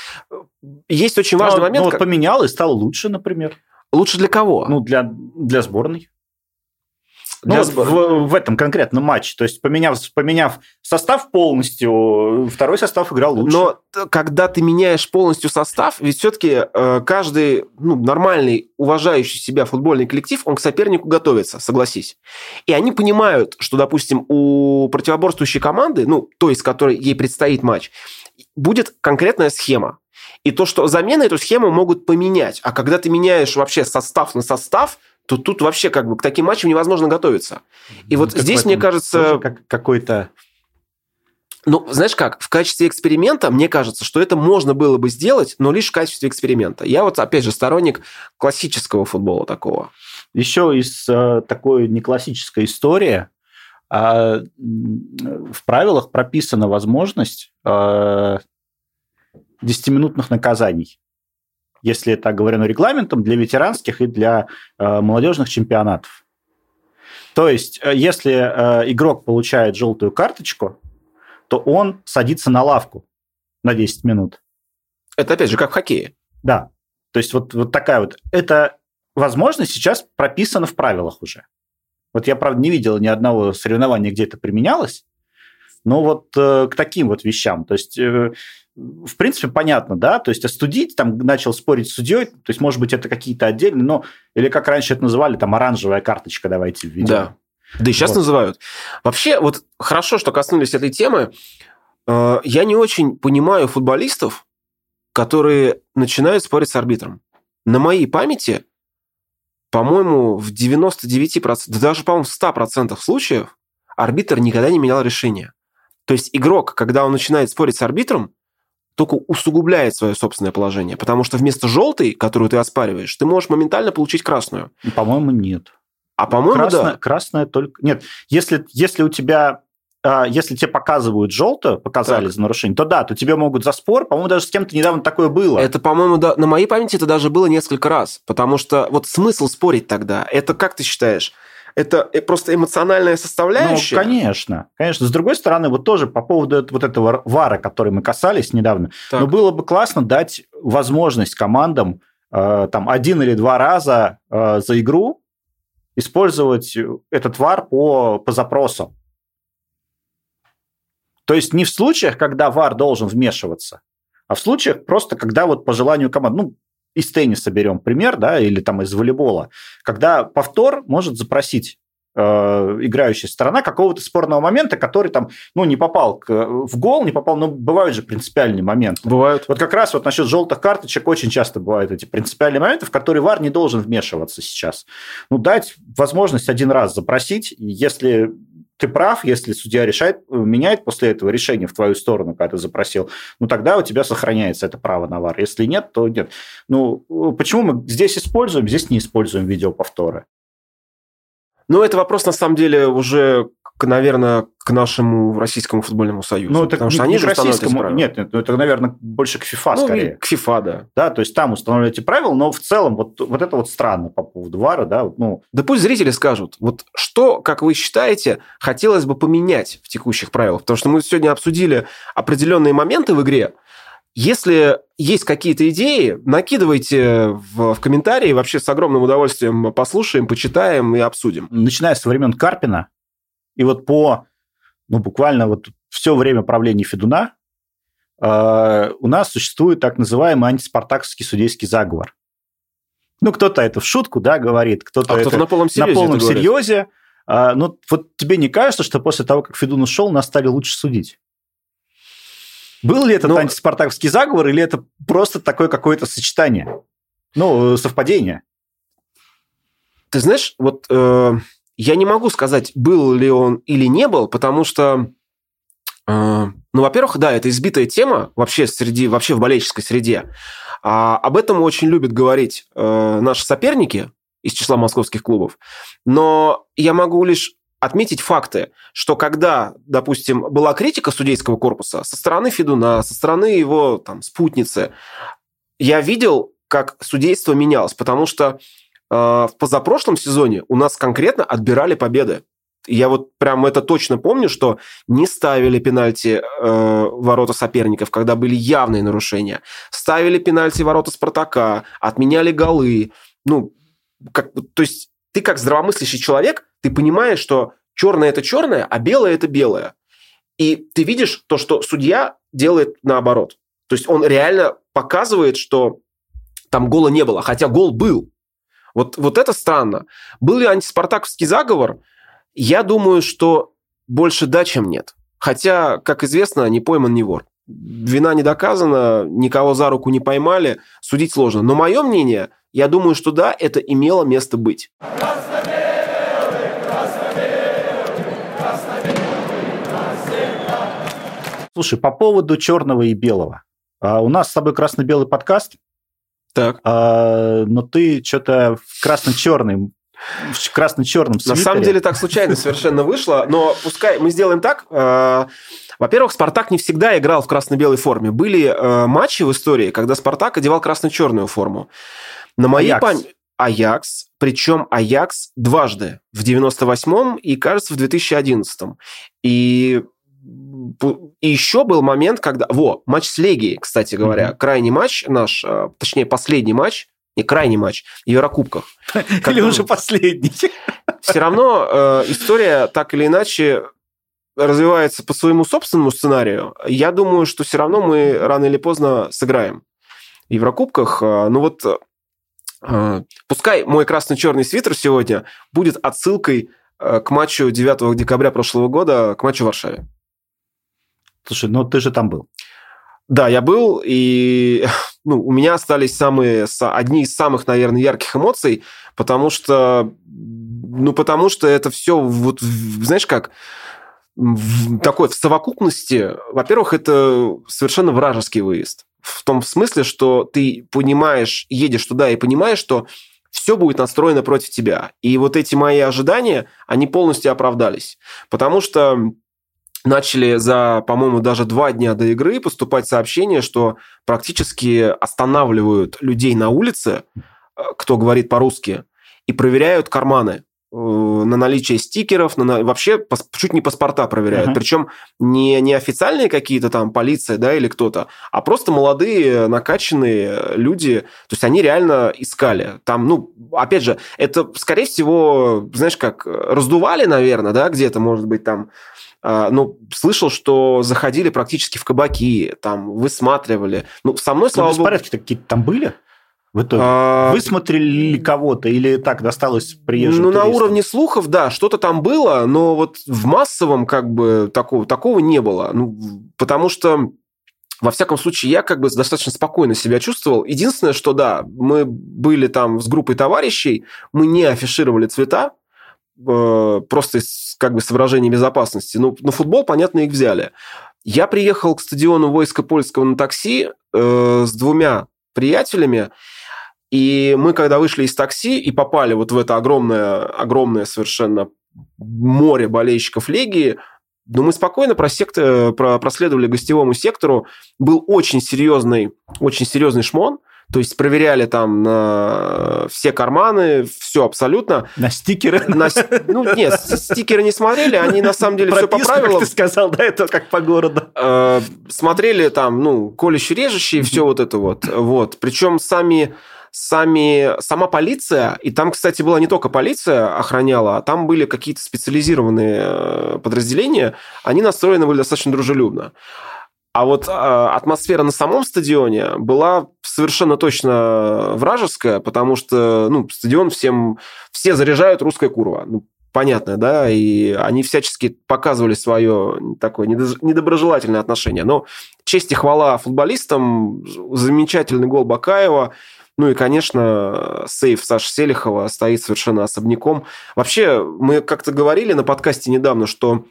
Есть очень важный ну, момент. Ну, как... поменял и стал лучше, например. Лучше для кого? Ну, для, для сборной. Ну, в, в этом конкретном матче. То есть, поменяв, поменяв состав полностью, второй состав играл лучше. Но когда ты меняешь полностью состав, ведь все-таки э, каждый ну, нормальный, уважающий себя футбольный коллектив, он к сопернику готовится, согласись. И они понимают, что, допустим, у противоборствующей команды, ну, той, с которой ей предстоит матч, будет конкретная схема. И то, что замены эту схему могут поменять. А когда ты меняешь вообще состав на состав, то тут вообще как бы к таким матчам невозможно готовиться. И ну, вот здесь, мне кажется... Как, какой-то... Ну, знаешь как, в качестве эксперимента, мне кажется, что это можно было бы сделать, но лишь в качестве эксперимента. Я вот, опять же, сторонник классического футбола такого. Еще из э, такой неклассической истории э, в правилах прописана возможность э, 10-минутных наказаний если это оговорено регламентом, для ветеранских и для э, молодежных чемпионатов. То есть, э, если э, игрок получает желтую карточку, то он садится на лавку на 10 минут. Это опять же как в хоккее. Да. То есть вот, вот такая вот... Это возможность сейчас прописана в правилах уже. Вот я, правда, не видел ни одного соревнования, где это применялось, но вот э, к таким вот вещам. То есть э, в принципе, понятно, да, то есть остудить, там начал спорить с судьей, то есть, может быть, это какие-то отдельные, но, или как раньше это называли, там, оранжевая карточка, давайте введем. Да, да и сейчас вот. называют. Вообще, вот хорошо, что коснулись этой темы. Э, я не очень понимаю футболистов, которые начинают спорить с арбитром. На моей памяти, по-моему, в 99%, да даже, по-моему, в 100% случаев арбитр никогда не менял решение. То есть игрок, когда он начинает спорить с арбитром, только усугубляет свое собственное положение. Потому что вместо желтой, которую ты оспариваешь, ты можешь моментально получить красную. По-моему, нет. А по-моему, красная, да. Красная только... Нет, если, если у тебя а, если тебе показывают желтое, показали так. за нарушение, то да, то тебе могут за спор, по-моему, даже с кем-то недавно такое было. Это, по-моему, да, на моей памяти это даже было несколько раз, потому что вот смысл спорить тогда, это как ты считаешь? Это э, просто эмоциональная составляющая. Ну, конечно, конечно. С другой стороны, вот тоже по поводу вот этого вара, который мы касались недавно, так. ну, было бы классно дать возможность командам э, там один или два раза э, за игру использовать этот вар по, по запросу. То есть не в случаях, когда вар должен вмешиваться, а в случаях просто, когда вот по желанию команды, ну, из тенниса берем пример, да, или там из волейбола, когда повтор может запросить э, играющая сторона какого-то спорного момента, который там, ну, не попал к, в гол, не попал, но бывают же принципиальные моменты. Бывают. Вот как раз вот насчет желтых карточек очень часто бывают эти принципиальные моменты, в которые ВАР не должен вмешиваться сейчас. Ну, дать возможность один раз запросить, если ты прав, если судья решает, э, меняет после этого решение в твою сторону, когда ты запросил, ну тогда у тебя сохраняется это право на вар. Если нет, то нет. Ну, э, почему мы здесь используем, здесь не используем видеоповторы? Ну, это вопрос, на самом деле, уже к, наверное, к нашему российскому футбольному союзу. Ну, это потому что они же российскому, нет, нет, это, наверное, больше к ФИФА ну, скорее. К ФИФА, да. Да, то есть там устанавливают эти правила, но в целом вот, вот это вот странно по поводу ВАРа, да. Ну. Да пусть зрители скажут, вот что, как вы считаете, хотелось бы поменять в текущих правилах? Потому что мы сегодня обсудили определенные моменты в игре, если есть какие-то идеи, накидывайте в, в комментарии. Вообще с огромным удовольствием послушаем, почитаем и обсудим. Начиная с времен Карпина, и вот по, ну, буквально вот все время правления Федуна э, у нас существует так называемый антиспартаковский судейский заговор. Ну, кто-то это в шутку, да, говорит, кто-то а это на полном серьезе. На полном серьезе. А, ну, вот тебе не кажется, что после того, как Федун ушел, нас стали лучше судить? Был ли это ну, антиспартаковский заговор, или это просто такое какое-то сочетание? Ну, совпадение. Ты знаешь, вот э, я не могу сказать, был ли он или не был, потому что, э, ну, во-первых, да, это избитая тема вообще среди, вообще в болельческой среде. А об этом очень любят говорить э, наши соперники из числа московских клубов. Но я могу лишь отметить факты, что когда, допустим, была критика судейского корпуса со стороны Федуна, со стороны его там, спутницы, я видел, как судейство менялось, потому что Э, в позапрошлом сезоне у нас конкретно отбирали победы. я вот прям это точно помню, что не ставили пенальти э, ворота соперников, когда были явные нарушения. Ставили пенальти ворота Спартака, отменяли голы. Ну, как, то есть ты как здравомыслящий человек, ты понимаешь, что черное это черное, а белое это белое. И ты видишь то, что судья делает наоборот. То есть он реально показывает, что там гола не было, хотя гол был. Вот, вот это странно. Был ли антиспартаковский заговор? Я думаю, что больше да, чем нет. Хотя, как известно, не пойман, не вор. Вина не доказана, никого за руку не поймали, судить сложно. Но мое мнение, я думаю, что да, это имело место быть. Слушай, по поводу черного и белого. А у нас с тобой красно-белый подкаст. Так. А, но ты что-то в красно-черном в красно-черном свитере. На самом деле так случайно совершенно вышло, но пускай мы сделаем так. Э, во-первых, Спартак не всегда играл в красно-белой форме. Были э, матчи в истории, когда Спартак одевал красно-черную форму. На моей памяти... Аякс, причем Аякс дважды, в 98-м и, кажется, в 2011-м. И и еще был момент, когда... Во, матч с Легией, кстати говоря. Mm-hmm. Крайний матч наш, а, точнее, последний матч, не крайний матч, в Еврокубках. <laughs> Или уже последний. <laughs> Все равно э, история так или иначе развивается по своему собственному сценарию. Я думаю, что все равно мы рано или поздно сыграем в Еврокубках. А, ну вот, пускай мой красно-черный свитер сегодня будет отсылкой э, к матчу 9 декабря прошлого года, к матчу в Варшаве. Слушай, ну ты же там был. Да, я был, и <laughs> ну, у меня остались самые, одни из самых, наверное, ярких эмоций, потому что, ну, потому что это все, вот, знаешь как, в такой в совокупности, во-первых, это совершенно вражеский выезд. В том смысле, что ты понимаешь, едешь туда и понимаешь, что все будет настроено против тебя. И вот эти мои ожидания, они полностью оправдались. Потому что начали за, по-моему, даже два дня до игры поступать сообщения, что практически останавливают людей на улице, э, кто говорит по-русски, и проверяют карманы на наличие стикеров, на, вообще чуть не паспорта проверяют. Uh-huh. Причем не, не официальные какие-то там полиция, да, или кто-то, а просто молодые, накачанные люди. То есть они реально искали. Там, ну, опять же, это, скорее всего, знаешь, как раздували, наверное, да, где-то, может быть, там а, ну, слышал, что заходили практически в кабаки, там, высматривали. Ну, со мной, слава богу... Беспорядки какие-то там были? В итоге? А... Высмотрели ли кого-то или так досталось приезжим Ну, туристам? на уровне слухов, да, что-то там было, но вот в массовом как бы такого, такого не было. Ну, потому что во всяком случае, я как бы достаточно спокойно себя чувствовал. Единственное, что да, мы были там с группой товарищей, мы не афишировали цвета, э, просто из как бы соображений безопасности. Ну, на футбол, понятно, их взяли. Я приехал к стадиону войска польского на такси э, с двумя приятелями, и мы, когда вышли из такси и попали вот в это огромное, огромное совершенно море болельщиков Легии, ну, мы спокойно просект... проследовали гостевому сектору. Был очень серьезный, очень серьезный шмон. То есть проверяли там на все карманы, все абсолютно. На стикеры? На, ну, нет, стикеры не смотрели, они на самом деле Прописку, все по правилам. ты сказал, да, это как по городу. Э, смотрели там, ну, колющие-режущие, все вот это вот. Вот. Причем сами сами, сама полиция, и там, кстати, была не только полиция охраняла, а там были какие-то специализированные э, подразделения, они настроены были достаточно дружелюбно. А вот э, атмосфера на самом стадионе была совершенно точно вражеская, потому что ну, стадион всем... Все заряжают русская курва. Ну, понятно, да, и они всячески показывали свое такое недоброжелательное отношение. Но честь и хвала футболистам, замечательный гол Бакаева, ну и, конечно, сейф Саши Селихова стоит совершенно особняком. Вообще, мы как-то говорили на подкасте недавно, что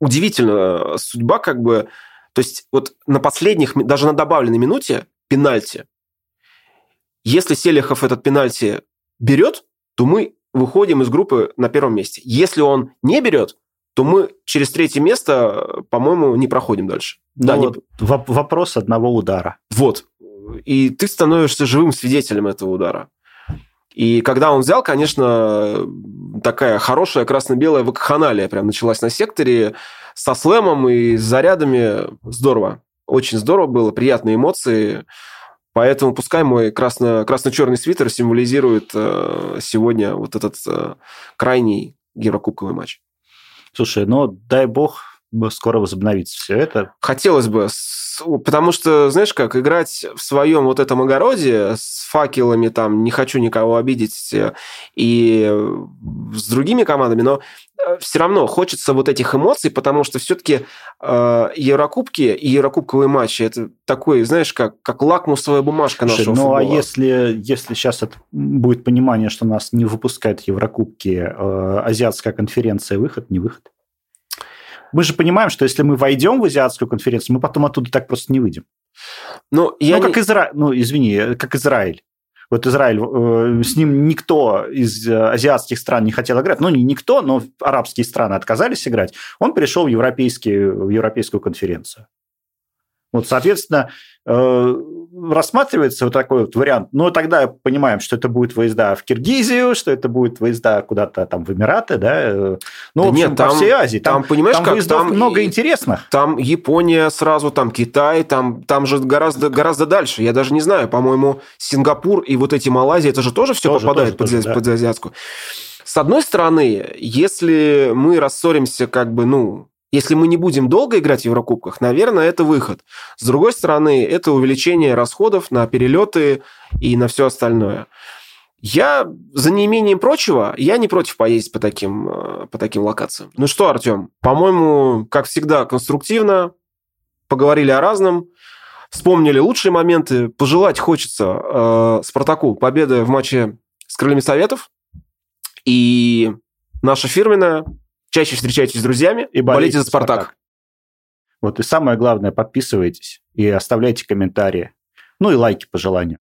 удивительно судьба как бы то есть вот на последних, даже на добавленной минуте пенальти. Если Селихов этот пенальти берет, то мы выходим из группы на первом месте. Если он не берет, то мы через третье место, по-моему, не проходим дальше. Ну, да, вот не... Вопрос одного удара. Вот. И ты становишься живым свидетелем этого удара. И когда он взял, конечно, такая хорошая красно-белая вакханалия прям началась на секторе со слэмом и с зарядами. Здорово. Очень здорово было, приятные эмоции. Поэтому пускай мой красно, красно-черный свитер символизирует э, сегодня вот этот э, крайний Еврокубковый матч. Слушай, ну дай бог скоро возобновится все это. Хотелось бы, потому что, знаешь как, играть в своем вот этом огороде с факелами, там, не хочу никого обидеть, э, и с другими командами, но э, все равно хочется вот этих эмоций, потому что все-таки э, Еврокубки и Еврокубковые матчи это такой, знаешь, как, как лакмусовая бумажка Слушай, нашего ну, футбола. а если, если сейчас это будет понимание, что нас не выпускают Еврокубки, э, азиатская конференция, выход, не выход? Мы же понимаем, что если мы войдем в азиатскую конференцию, мы потом оттуда так просто не выйдем. Ну, я ну, как не... Израиль, ну, извини, как Израиль. Вот Израиль, э, с ним никто из э, азиатских стран не хотел играть. Ну, не никто, но арабские страны отказались играть. Он перешел в, европейский, в европейскую конференцию. Вот, соответственно, э, рассматривается вот такой вот вариант. Но тогда понимаем, что это будет выезда в Киргизию, что это будет выезда куда-то там в Эмираты, да? Ну, да в общем, нет, там, по всей Азии. Там, там понимаешь, там как? там много интересных. Там Япония сразу, там Китай, там, там же гораздо, гораздо дальше. Я даже не знаю, по-моему, Сингапур и вот эти Малайзии, это же тоже все тоже, попадает тоже, под, тоже, под да. азиатскую. С одной стороны, если мы рассоримся как бы, ну, если мы не будем долго играть в Еврокубках, наверное, это выход. С другой стороны, это увеличение расходов на перелеты и на все остальное. Я, за неимением прочего, я не против поездить по таким, э, по таким локациям. Ну что, Артем, по-моему, как всегда, конструктивно, поговорили о разном, вспомнили лучшие моменты, пожелать хочется э, Спартаку победы в матче с Крыльями Советов, и наша фирменная чаще встречайтесь с друзьями и болейте, болейте за Спартак. Спартак. Вот и самое главное, подписывайтесь и оставляйте комментарии. Ну и лайки по желанию.